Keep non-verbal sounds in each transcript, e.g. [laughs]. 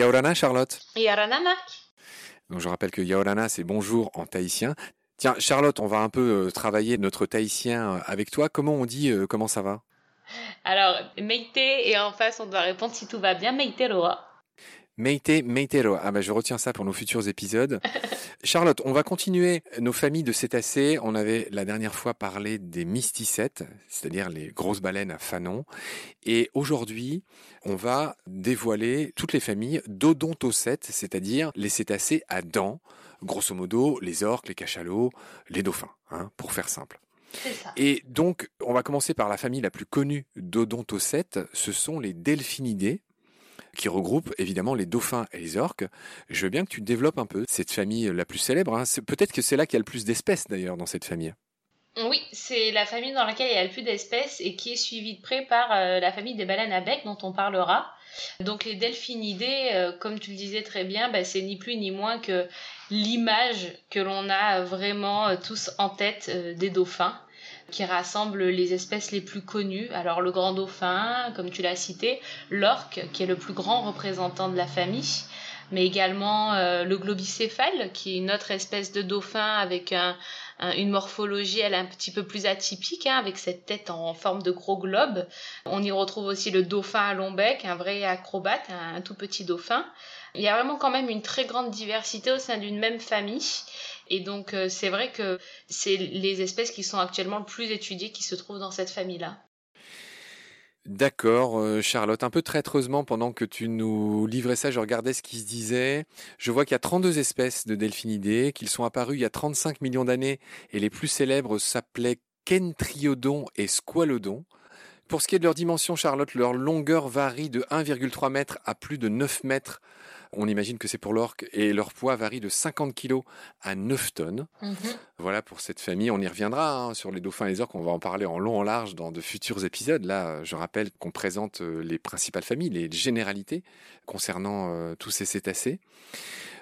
Yaorana, Charlotte Yaorana, Marc. Donc je rappelle que Yaorana, c'est bonjour en tahitien. Tiens, Charlotte, on va un peu euh, travailler notre tahitien avec toi. Comment on dit euh, comment ça va? Alors, Meite, et en face, on doit répondre si tout va bien, Meite Roa. Meite, Meitero. Ah bah je retiens ça pour nos futurs épisodes. [laughs] Charlotte, on va continuer nos familles de cétacés. On avait la dernière fois parlé des mysticètes, c'est-à-dire les grosses baleines à fanon. Et aujourd'hui, on va dévoiler toutes les familles d'odontocètes, c'est-à-dire les cétacés à dents. Grosso modo, les orques, les cachalots, les dauphins, hein, pour faire simple. Ça. Et donc, on va commencer par la famille la plus connue d'odontocètes, ce sont les delphinidés qui regroupe évidemment les dauphins et les orques. Je veux bien que tu développes un peu cette famille la plus célèbre. Hein. Peut-être que c'est là qu'il y a le plus d'espèces d'ailleurs dans cette famille. Oui, c'est la famille dans laquelle il y a le plus d'espèces et qui est suivie de près par euh, la famille des baleines à bec dont on parlera. Donc les delphinidés, euh, comme tu le disais très bien, bah, c'est ni plus ni moins que l'image que l'on a vraiment euh, tous en tête des dauphins qui rassemble les espèces les plus connues. Alors le grand dauphin, comme tu l'as cité, l'orque, qui est le plus grand représentant de la famille, mais également euh, le globicéphale, qui est une autre espèce de dauphin avec un, une morphologie elle un petit peu plus atypique, hein, avec cette tête en forme de gros globe. On y retrouve aussi le dauphin à long bec, un vrai acrobate, un tout petit dauphin. Il y a vraiment quand même une très grande diversité au sein d'une même famille. Et donc euh, c'est vrai que c'est les espèces qui sont actuellement le plus étudiées qui se trouvent dans cette famille-là. D'accord, euh, Charlotte. Un peu traîtreusement, pendant que tu nous livrais ça, je regardais ce qui se disait. Je vois qu'il y a 32 espèces de delphinidés, qu'ils sont apparus il y a 35 millions d'années, et les plus célèbres s'appelaient Kentriodon et Squalodon. Pour ce qui est de leur dimension, Charlotte, leur longueur varie de 1,3 mètres à plus de 9 mètres. On imagine que c'est pour l'orque et leur poids varie de 50 kg à 9 tonnes. Mhm. Voilà pour cette famille. On y reviendra hein, sur les dauphins et les orques. On va en parler en long, en large dans de futurs épisodes. Là, je rappelle qu'on présente euh, les principales familles, les généralités concernant euh, tous ces cétacés.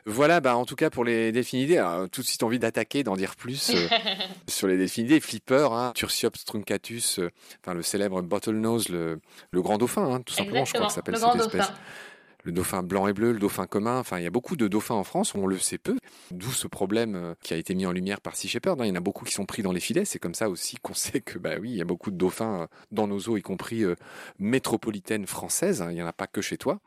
Voilà, bah en tout cas pour les delphinidés, tout de suite envie d'attaquer, d'en dire plus euh, [laughs] sur les delphinidés, flippers, hein, Tursiops truncatus, enfin le célèbre bottlenose, le, le grand dauphin, hein, tout simplement, je crois que ça s'appelle cette espèce le dauphin blanc et bleu, le dauphin commun. Enfin, il y a beaucoup de dauphins en France, on le sait peu. D'où ce problème euh, qui a été mis en lumière par Sea Shepherd. Hein. Il y en a beaucoup qui sont pris dans les filets. C'est comme ça aussi qu'on [laughs] sait que, bah oui, il y a beaucoup de dauphins euh, dans nos eaux, y compris euh, métropolitaines françaises. Hein. Il n'y en a pas que chez toi.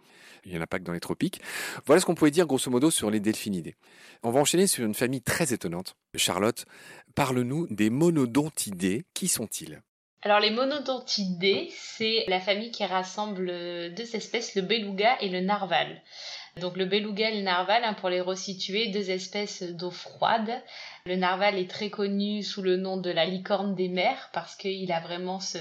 Il n'y en a pas que dans les tropiques. Voilà ce qu'on pouvait dire grosso modo sur les delphinidés. On va enchaîner sur une famille très étonnante. Charlotte, parle-nous des monodontidés. Qui sont-ils? Alors les monodontidés, c'est la famille qui rassemble deux espèces, le beluga et le narval. Donc le beluga et le narval, hein, pour les resituer, deux espèces d'eau froide. Le narval est très connu sous le nom de la licorne des mers parce qu'il a vraiment ce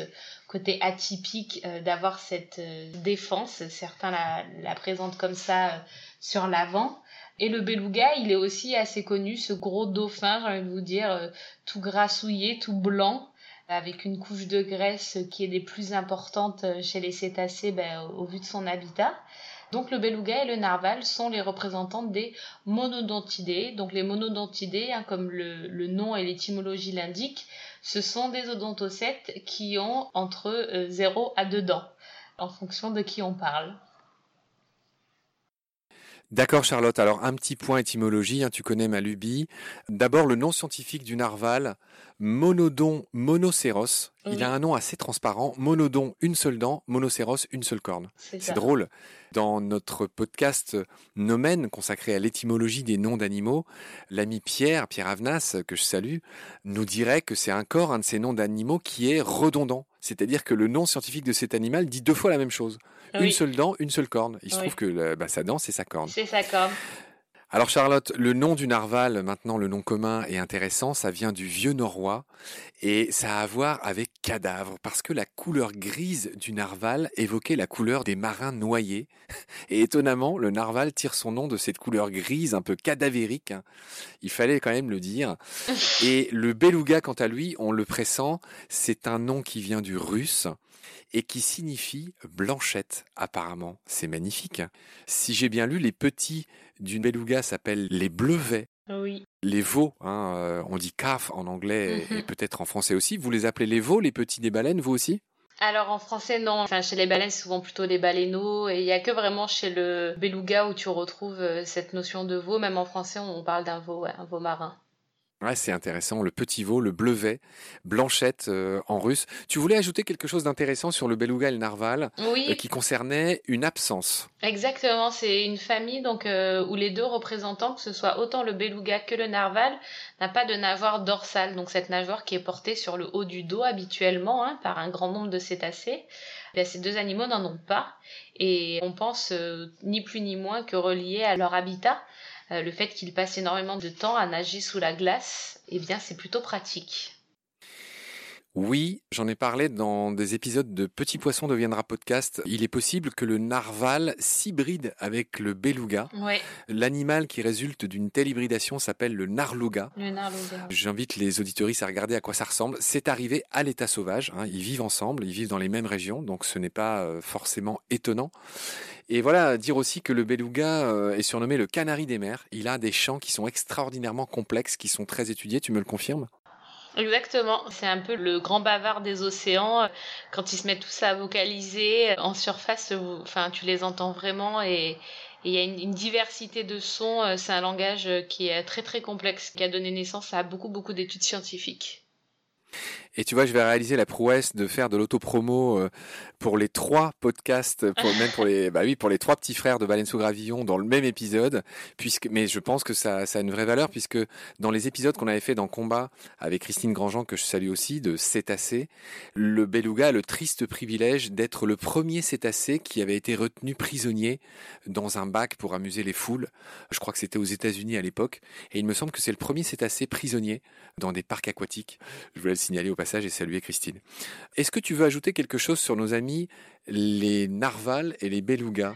côté atypique euh, d'avoir cette euh, défense. Certains la, présentent comme ça euh, sur l'avant. Et le beluga, il est aussi assez connu, ce gros dauphin, j'ai envie de vous dire, tout grassouillé, tout blanc, avec une couche de graisse qui est des plus importantes chez les cétacés ben, au vu de son habitat. Donc le beluga et le narval sont les représentants des monodontidés. Donc les monodontidés, hein, comme le, le, nom et l'étymologie l'indiquent, ce sont des odontocètes qui ont entre 0 euh, à 2 dents, en fonction de qui on parle. D'accord Charlotte, alors un petit point étymologie, hein, tu connais ma lubie. D'abord le nom scientifique du narval, Monodon monocéros. Il a un nom assez transparent, Monodon une seule dent, monocéros une seule corne. C'est drôle. Dans notre podcast Nomen consacré à l'étymologie des noms d'animaux, l'ami Pierre, Pierre Avenas, que je salue, nous dirait que c'est un corps, un de ces noms d'animaux qui est redondant. C'est-à-dire que le nom scientifique de cet animal dit deux fois la même chose. Une seule dent, une seule corne. Il se trouve que bah, sa dent, c'est sa corne. C'est sa corne. Alors Charlotte, le nom du narval, maintenant le nom commun est intéressant, ça vient du vieux norrois et ça a à voir avec cadavre parce que la couleur grise du narval évoquait la couleur des marins noyés et étonnamment le narval tire son nom de cette couleur grise un peu cadavérique, hein. il fallait quand même le dire. [laughs] Et le beluga quant à lui, on le pressent, c'est un nom qui vient du russe et qui signifie blanchette apparemment. C'est magnifique. Hein. Si j'ai bien lu, les petits d'une beluga s'appellent les bleuvets. Oui. Les veaux, hein, euh, on dit calf en anglais et mhm. peut-être en français aussi. Vous les appelez les veaux, les petits des baleines, vous aussi? Alors en français non, enfin chez les baleines c'est souvent plutôt les baleineaux et il y a que vraiment chez le beluga où tu retrouves euh, cette notion de veau. Même en français on parle d'un veau, un veau marin. Ouais, c'est intéressant. Le petit veau, le bleuvet, blanchette euh, en russe. Tu voulais ajouter quelque chose d'intéressant sur le beluga et le narval oui. Euh, qui concernait une absence. Exactement, c'est une famille donc euh, où les deux représentants, que ce soit autant le beluga que le narval, n'a pas de nageoire dorsale. Donc cette nageoire qui est portée sur le haut du dos habituellement hein, par un grand nombre de cétacés. ces deux animaux n'en ont pas et on pense ni plus ni moins que relié à leur habitat. Euh, le fait qu'ils passent énormément de temps à nager sous la glace, eh bien c'est plutôt pratique. Oui, j'en ai parlé dans des épisodes de Petit Poisson deviendra podcast. Il est possible que le narval s'hybride avec le beluga. L'animal qui résulte d'une telle hybridation s'appelle le narluga. Le narluga. J'invite les auditoristes à regarder à quoi ça ressemble. C'est arrivé à l'état sauvage. Hein. Ils vivent ensemble, ils vivent dans les mêmes régions, donc ce n'est pas euh, forcément étonnant. Et voilà, dire aussi que le beluga euh, est surnommé le canari des mers. Il a des chants qui sont extraordinairement complexes, qui sont très étudiés. Tu me le confirmes? Exactement, c'est un peu le grand bavard des océans. Quand ils se mettent tous à vocaliser en surface, enfin tu les entends vraiment et il y a une, diversité de sons. C'est un langage qui est très très complexe, qui a donné naissance à beaucoup beaucoup d'études scientifiques. Et tu vois, je vais réaliser la prouesse de faire de l'autopromo euh, pour les trois podcasts, pour, [laughs] même pour les, bah oui, pour les trois petits frères de Baleine sous Gravillon dans le même épisode. Puisque, mais je pense que ça, ça a une vraie valeur puisque dans les épisodes qu'on avait fait dans Combat avec Christine Grandjean, que je salue aussi, de cétacé, le beluga a le triste privilège d'être le premier cétacé qui avait été retenu prisonnier dans un bac pour amuser les foules. Je crois que c'était aux États-Unis à l'époque. Et il me semble que c'est le premier cétacé prisonnier dans des parcs aquatiques. Je voulais le signaler au passage et saluer Christine. Est-ce que tu veux ajouter quelque chose sur nos amis les narvals et les belugas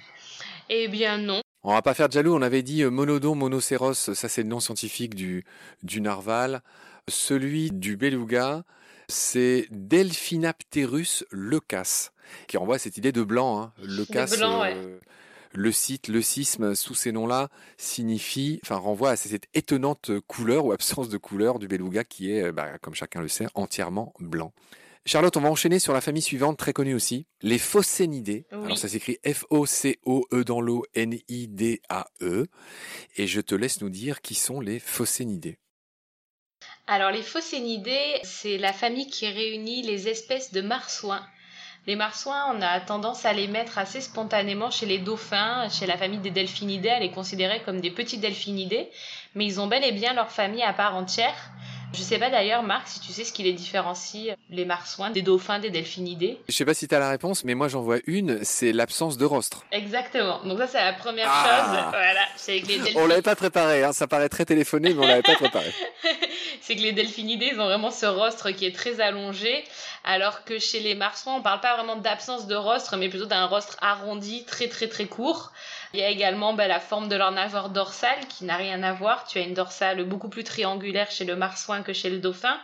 Eh bien non. On va pas faire de jaloux, on avait dit euh, monodon monocéros, ça c'est le nom scientifique du, du narval. Celui du beluga, c'est Delphinapterus leucas, qui renvoie à cette idée de blanc. Hein. Leucas, euh, le site, le sisme, sous ces noms-là, signifie, enfin renvoie à cette étonnante couleur ou absence de couleur du beluga qui est, bah, comme chacun le sait, entièrement blanc. Charlotte, on va enchaîner sur la famille suivante, très connue aussi, les phocénidés. Alors ça s'écrit F-O-C-O-E dans l'eau, N-I-D-A-E. Et je te laisse nous dire qui sont les phocénidés. Alors les phocénidés, c'est la famille qui réunit les espèces de marsouins les marsouins, on a tendance à les mettre assez spontanément chez les dauphins, chez la famille des delphinidés, à les considérer comme des petits delphinidés, mais ils ont bel et bien leur famille à part entière. Je sais pas d'ailleurs, Marc, si tu sais ce qui les différencie, les marsouins, des dauphins, des delphinidés. Je sais pas si tu as la réponse, mais moi j'en vois une, c'est l'absence de rostre. Exactement. Donc ça, c'est la première ah. chose. Voilà, c'est que les delphinidés... On l'avait pas préparé, hein. ça paraît très téléphoné, mais on l'avait pas préparé. [laughs] c'est que les delphinidés, ils ont vraiment ce rostre qui est très allongé, alors que chez les marsouins, on parle pas vraiment d'absence de rostre, mais plutôt d'un rostre arrondi, très très très court. Il y a également bah, la forme de leur nageoire dorsale qui n'a rien à voir. Tu as une dorsale beaucoup plus triangulaire chez le marsouin que chez le dauphin.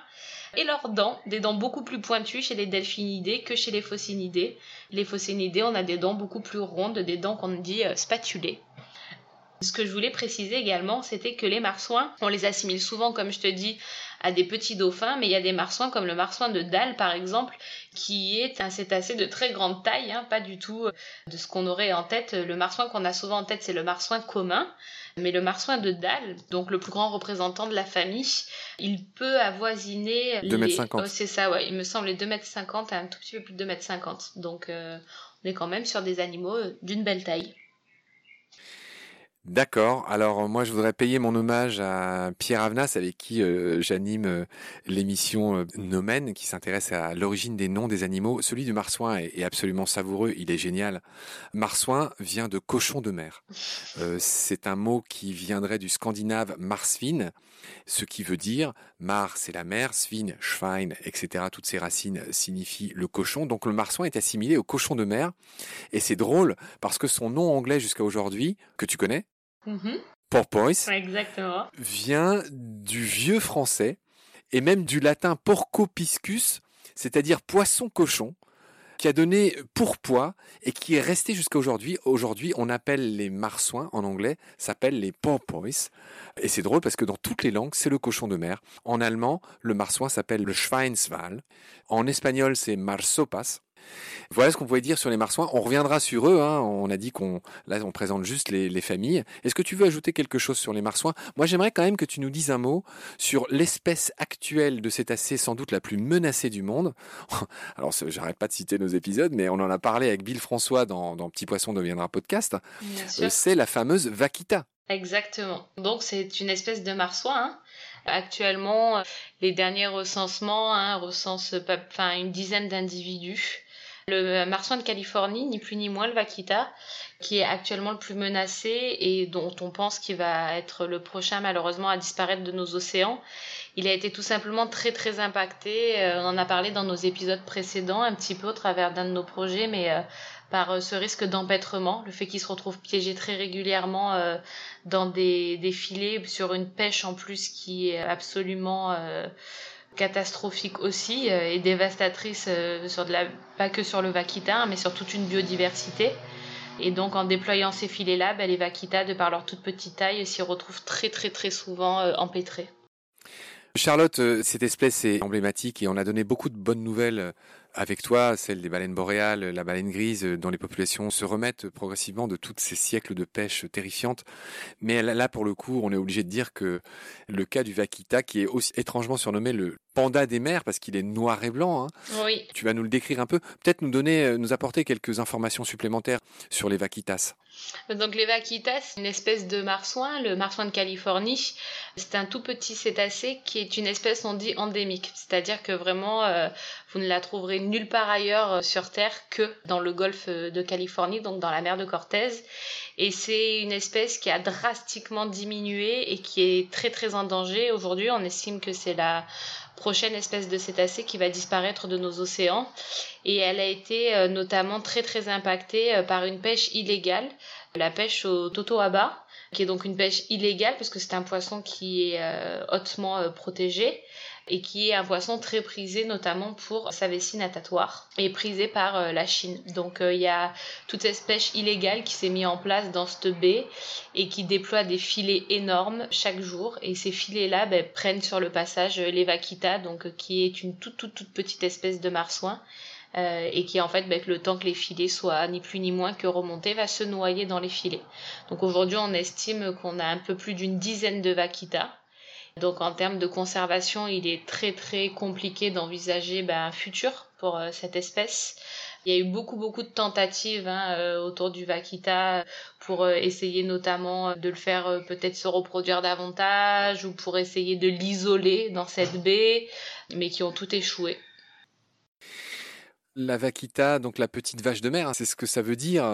Et leurs dents, des dents beaucoup plus pointues chez les delphinidés que chez les phocénidés. Les phocénidés, on a des dents beaucoup plus rondes, des dents qu'on dit euh, spatulées. Ce que je voulais préciser également, c'était que les marsouins, on les assimile souvent, comme je te dis, à des petits dauphins, mais il y a des marsouins comme le marsouin de Dalle, par exemple, qui est un cétacé de très grande taille, hein, pas du tout euh, de ce qu'on aurait en tête. Le marsouin qu'on a souvent en tête, c'est le marsouin commun. Mais le marsouin de Dalle, donc le plus grand représentant de la famille, il peut avoisiner... 2m50. c'est ça, ouais. Il me semble les 2m50 un tout petit peu plus de 2m50. Donc euh, on est quand même sur des animaux euh, d'une belle taille. D'accord. Alors moi, je voudrais payer mon hommage à Pierre Avenas, avec qui euh, j'anime euh, l'émission euh, Nomen, qui s'intéresse à l'origine des noms des animaux. Celui du marsouin est, absolument savoureux. Il est génial. Marsouin vient de cochon de mer. c'est un mot qui viendrait du scandinave marsvin, ce qui veut dire mar, c'est la mer, svin, schwein, etc. Toutes ces racines signifient le cochon. Donc le marsouin est assimilé au cochon de mer. Et c'est drôle parce que son nom anglais jusqu'à aujourd'hui, que tu connais, Mm Porpoise Exactement. vient du vieux français et même du latin porcopiscus, c'est-à-dire poisson-cochon, qui a donné pourpois et qui est resté jusqu'à aujourd'hui. Aujourd'hui, on appelle les marsouins en anglais, s'appellent les porpoise. Et c'est drôle parce que dans toutes les langues, c'est le cochon de mer. En allemand, le marsouin s'appelle le Schweinswal. En espagnol, c'est marsopas. Voilà ce qu'on pouvait dire sur les marsouins. On reviendra sur eux. Hein. On a dit qu'on là on présente juste les, les familles. Est-ce que tu veux ajouter quelque chose sur les marsouins? Moi, j'aimerais quand même que tu nous dises un mot sur l'espèce actuelle de cétacés, sans doute la plus menacée du monde. [laughs] Alors, j'arrête pas de citer nos épisodes, mais on en a parlé avec Bill François dans, dans Petit Poisson deviendra podcast. Euh, c'est la fameuse vaquita. Exactement. Donc, c'est une espèce de marsouin. Hein. Actuellement, les derniers recensements hein, recensent enfin, une dizaine d'individus. Le marsouin de Californie, ni plus ni moins le vaquita, qui est actuellement le plus menacé et dont on pense qu'il va être le prochain malheureusement à disparaître de nos océans. Il a été tout simplement très très impacté. Euh, on en a parlé dans nos épisodes précédents un petit peu au travers d'un de nos projets, mais euh, par euh, ce risque d'empêtrement, le fait qu'il se retrouve piégé très régulièrement dans des, des, filets sur une pêche en plus qui est absolument catastrophique aussi euh, et dévastatrice euh, sur de la, pas que sur le vaquita, mais sur toute une biodiversité. Et donc en déployant ces filets-là, ben, les vaquitas, de par leur toute petite taille, s'y retrouvent très très très souvent euh, empêtrés. Charlotte, cette espèce est emblématique et on a donné beaucoup de bonnes nouvelles avec toi, celle des baleines boréales, la baleine grise, dont les populations se remettent progressivement de tous ces siècles de pêche terrifiante. Mais là, pour le coup, on est obligé de dire que le cas du vaquita, qui est aussi étrangement surnommé le panda des mers, parce qu'il est noir et blanc, hein, oui. tu vas nous le décrire un peu, peut-être nous donner, nous apporter quelques informations supplémentaires sur les vaquitas. Donc les vaquitas, une espèce de marsouin, le marsouin de Californie. C'est un tout petit cétacé qui est une espèce, on dit, endémique. C'est-à-dire que vraiment, euh, vous ne la trouverez nulle part ailleurs euh, sur Terre que dans le golfe euh, de Californie, donc dans la mer de Cortez. Et c'est une espèce qui a drastiquement diminué et qui est très très en danger. Aujourd'hui, on estime que c'est la prochaine espèce de cétacé qui va disparaître de nos océans. Et elle a été euh, notamment très très impactée par une pêche illégale, la pêche au totoaba, qui est donc une pêche illégale parce que c'est un poisson qui est hautement protégé et qui est un poisson très prisé notamment pour sa vessie natatoire et prisé par euh, la Chine. Donc euh, il y a toute cette pêche illégale qui s'est mise en place dans cette baie et qui déploie des filets énormes chaque jour et ces filets-là ben, prennent sur le passage les vaquitas, donc qui est une toute toute toute petite espèce de marsouin. Euh, et qui en fait, ben, le temps que les filets soient ni plus ni moins que remontés, va se noyer dans les filets. Donc aujourd'hui, on estime qu'on a un peu plus d'une dizaine de vaquitas donc en termes de conservation, il est très très compliqué d'envisager ben, un futur pour euh, cette espèce. Il y a eu beaucoup beaucoup de tentatives hein, euh, autour du vaquita pour euh, essayer notamment de le faire peut-être se reproduire davantage ou pour essayer de l'isoler dans cette [laughs] baie, mais qui ont tout échoué. La vaquita, donc la petite vache de mer, hein, c'est ce que ça veut dire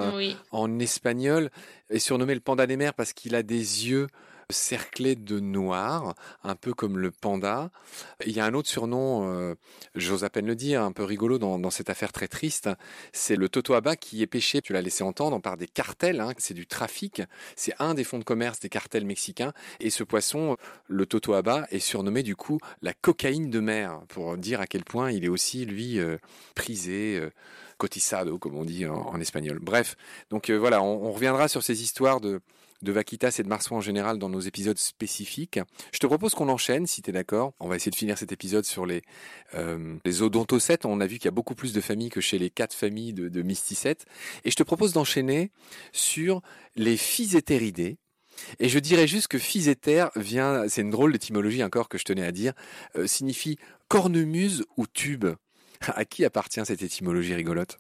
en espagnol, est surnommé le panda des mers parce qu'il a des yeux cerclé de noir, un peu comme le panda. Il y a un autre surnom, euh, j'ose à peine le dire, un peu rigolo dans, cette affaire très triste, c'est le totoaba qui est pêché, tu l'as laissé entendre, par des cartels, hein, c'est du trafic, c'est un des fonds de commerce des cartels mexicains, et ce poisson, le totoaba, est surnommé du coup la cocaïne de mer, pour dire à quel point il est aussi, lui, euh, prisé. Euh, cotizado, comme on dit en, espagnol. Bref, donc voilà, on, reviendra sur ces histoires de, de vaquitas et de marsouins en général dans nos épisodes spécifiques. Je te propose qu'on enchaîne, si tu es d'accord. On va essayer de finir cet épisode sur les, euh, les odontocètes. On a vu qu'il y a beaucoup plus de familles que chez les quatre familles de, mysticètes. Et je te propose d'enchaîner sur les physétéridés. Et je dirais juste que physéter vient, c'est une drôle d'étymologie encore que je tenais à dire, euh, signifie cornemuse ou tube. [laughs] À qui appartient cette étymologie rigolote?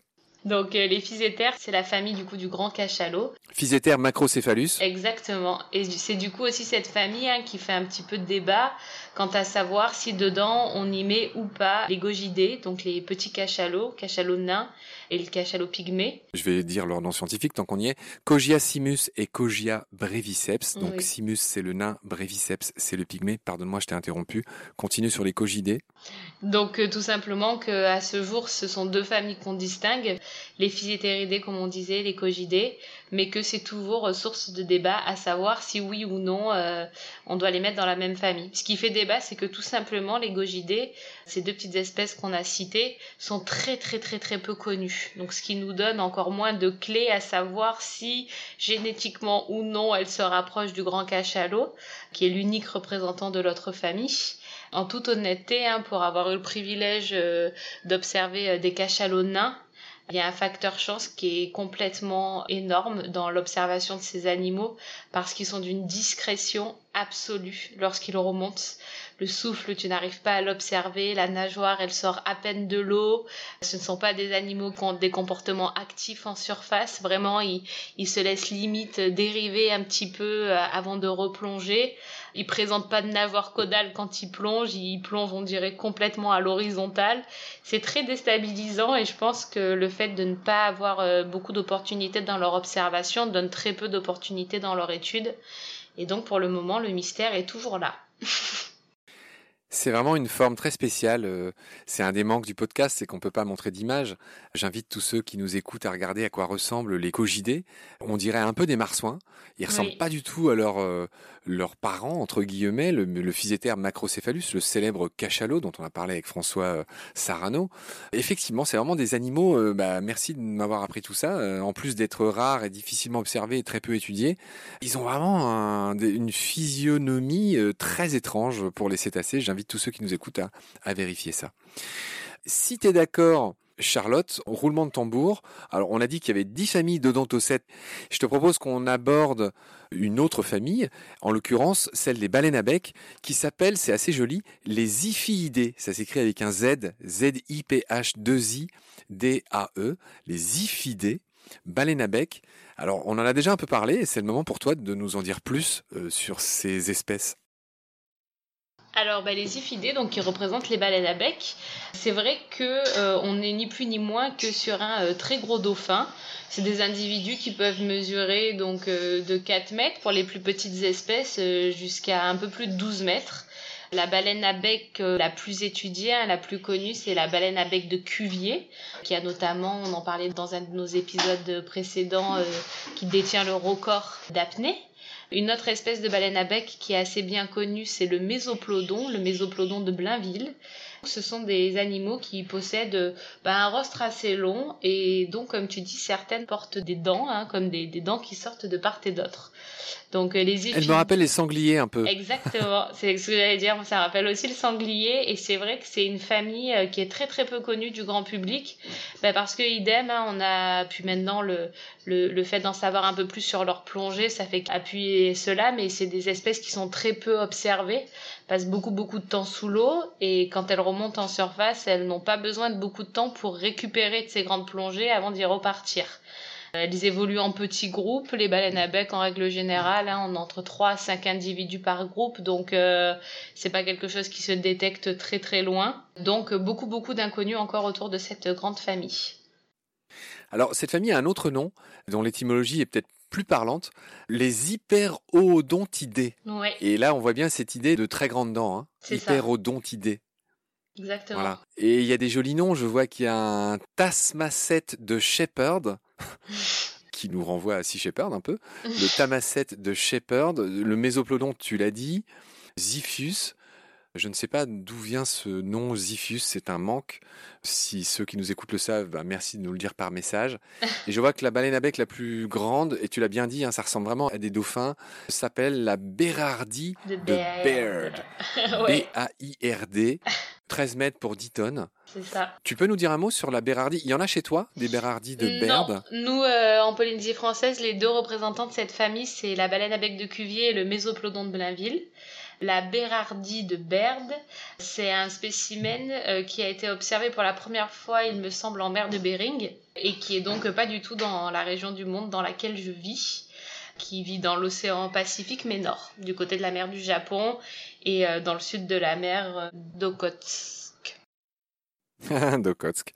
Donc euh, les physétères, c'est la famille du coup du grand cachalot. Physétère macrocéphalus. Exactement. Et c'est du coup aussi cette famille hein, qui fait un petit peu de débat quant à savoir si dedans on y met ou pas les gogidés, donc les petits cachalots, cachalots nains et le cachalot pygmée. Je vais dire leur nom scientifique tant qu'on y est. Cogia simus et Cogia breviceps. Donc simus c'est le nain, breviceps c'est le pygmée. Pardonne-moi, je t'ai interrompu. Continue sur les cogidés. Donc euh, tout simplement que à ce jour, ce sont deux familles qu'on distingue, les physétéridés comme on disait, les cogidés, mais que c'est toujours source de débat à savoir si oui ou non euh, on doit les mettre dans la même famille. Ce qui fait débat, c'est que tout simplement les gogidés, ces deux petites espèces qu'on a citées, sont très très très très peu connues. Donc ce qui nous donne encore moins de clés à savoir si génétiquement ou non elles se rapprochent du grand cachalot, qui est l'unique représentant de l'autre famille en toute honnêteté, hein, pour avoir eu le privilège euh, d'observer euh, des cachalots nains, Il y a un facteur chance qui est complètement énorme dans l'observation de ces animaux parce qu'ils sont d'une discrétion absolue lorsqu'ils remontent. Le souffle, tu n'arrives pas à l'observer. La nageoire, elle sort à peine de l'eau. Ce ne sont pas des animaux qui ont des comportements actifs en surface. Vraiment, ils, ils se laissent limite dériver un petit peu euh, avant de replonger. Ils présentent pas de nageoire caudale quand ils plongent. Ils plongent, on dirait, complètement à l'horizontale. C'est très déstabilisant et je pense que le fait de ne pas avoir euh, beaucoup d'opportunités dans leur observation donne très peu d'opportunités dans leur étude. Et donc, pour le moment, le mystère est toujours là. [laughs] C'est vraiment une forme très spéciale. Euh, c'est un des manques du podcast, c'est qu'on ne peut pas montrer d'image. J'invite tous ceux qui nous écoutent à regarder à quoi ressemblent les cogidés. On dirait un peu des marsouins. Ils ressemblent pas du tout à leur, euh, leurs parents, entre guillemets, le, le macrocéphalus, le célèbre cachalot dont on a parlé avec François euh, Sarano. Effectivement, c'est vraiment des animaux, bah, merci de m'avoir appris tout ça. en plus d'être rares et difficilement observés et très peu étudiés, ils ont vraiment une physionomie très étrange pour les cétacés j'invite tous ceux qui nous écoutent à, vérifier ça. Si tu es d'accord, Charlotte, roulement de tambour. Alors, on a dit qu'il y avait dix familles d'odontocètes. Je te propose qu'on aborde une autre famille, en l'occurrence celle des baleines à bec, qui s'appelle, c'est assez joli, les Iphiidés. Ça s'écrit avec un Z, Z-I-P-H-2-I-D-A-E, les Iphiidés, baleines à bec. Alors, on en a déjà un peu parlé, et c'est le moment pour toi de nous en dire plus euh, sur ces espèces. Alors bah, les Iphidés, donc qui représentent les baleines à bec, c'est vrai que euh, on n'est ni plus ni moins que sur un euh, très gros dauphin. C'est des individus qui peuvent mesurer donc euh, de 4 mètres pour les plus petites espèces jusqu'à un peu plus de 12 mètres. La baleine à bec la plus étudiée, hein, la plus connue, c'est la baleine à bec de Cuvier, qui a notamment, on en parlait dans un de nos épisodes précédents, qui détient le record d'apnée. Une autre espèce de baleine à bec qui est assez bien connue, c'est le mésoplodon, le mésoplodon de Blainville. Ce sont des animaux qui possèdent bah, un rostre assez long et donc, comme tu dis, certaines portent des dents, hein, comme des, des, dents qui sortent de part et d'autre. Donc euh, les Elle me rappelle les sangliers un peu. Exactement, [laughs] c'est ce que j'allais dire. Ça rappelle aussi le sanglier et c'est vrai que c'est une famille euh, qui est très très peu connue du grand public, bah, parce que idem, hein, on a pu maintenant le le, le fait d'en savoir un peu plus sur leur plongée, ça fait appuyer cela, mais c'est des espèces qui sont très peu observées, passent beaucoup beaucoup de temps sous l'eau et quand elles remontent en surface, elles n'ont pas besoin de beaucoup de temps pour récupérer de ces grandes plongées avant d'y repartir. Elles évoluent en petits groupes. Les baleines à bec, en règle générale, hein, on entre 3 à 5 individus par groupe, donc euh, c'est pas quelque chose qui se détecte très très loin. Donc beaucoup beaucoup d'inconnus encore autour de cette grande famille. Alors cette famille a un autre nom, dont l'étymologie est peut-être plus parlante, les hyperodontidés. Ouais. Et là, on voit bien cette idée de très grandes dents, hein. hyperodontidés. Exactement. Voilà. Et il y a des jolis noms. Je vois qu'il y a un Tasmacet de Shepherd. [laughs] qui nous renvoie à Sea Shepherd un peu. Le Tamasset de Shepherd. Le Mésoplodon, tu l'as dit. Ziphius. Je ne sais pas d'où vient ce nom Ziphius, c'est un manque. Si ceux qui nous écoutent le savent, bah, merci de nous le dire par message. [laughs] Et je vois que la baleine à bec la plus grande, et tu l'as bien dit, hein, ça ressemble vraiment à des dauphins, s'appelle la Bérardie de, Baird. B-A-I-R-D. [laughs] 13 mètres pour 10 tonnes. C'est ça. Tu peux nous dire un mot sur la Bérardie? Il y en a chez toi, des Bérardies de Baird? Nous, euh, en Polynésie française, les deux représentants de cette famille, c'est la baleine à bec de Cuvier et le Mésoplodon de Blainville. La Bérardie de Baird, c'est un spécimen euh, qui a été observé pour la première fois, il me semble, en mer de Bering, et qui est donc pas du tout dans la région du monde dans laquelle je vis qui vit dans l'océan Pacifique mais nord, du côté de la mer du Japon et euh, dans le sud de la mer d'Okotsk. [laughs] d'Okotsk.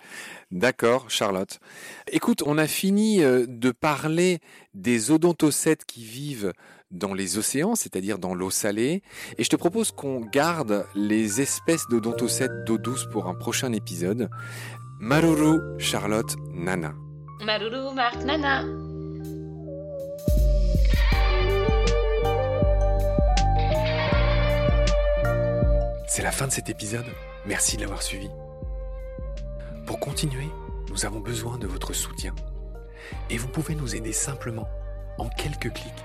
D'accord, Charlotte. Écoute, on a fini euh, de parler des odontocètes qui vivent dans les océans, c'est-à-dire dans l'eau salée, et je te propose qu'on garde les espèces d'odontocètes d'eau douce pour un prochain épisode. Maruru, Charlotte, Nana. Maruru, Marc, Nana. C'est la fin de cet épisode. Merci de l'avoir suivi. Pour continuer, nous avons besoin de votre soutien. Et vous pouvez nous aider simplement, en quelques clics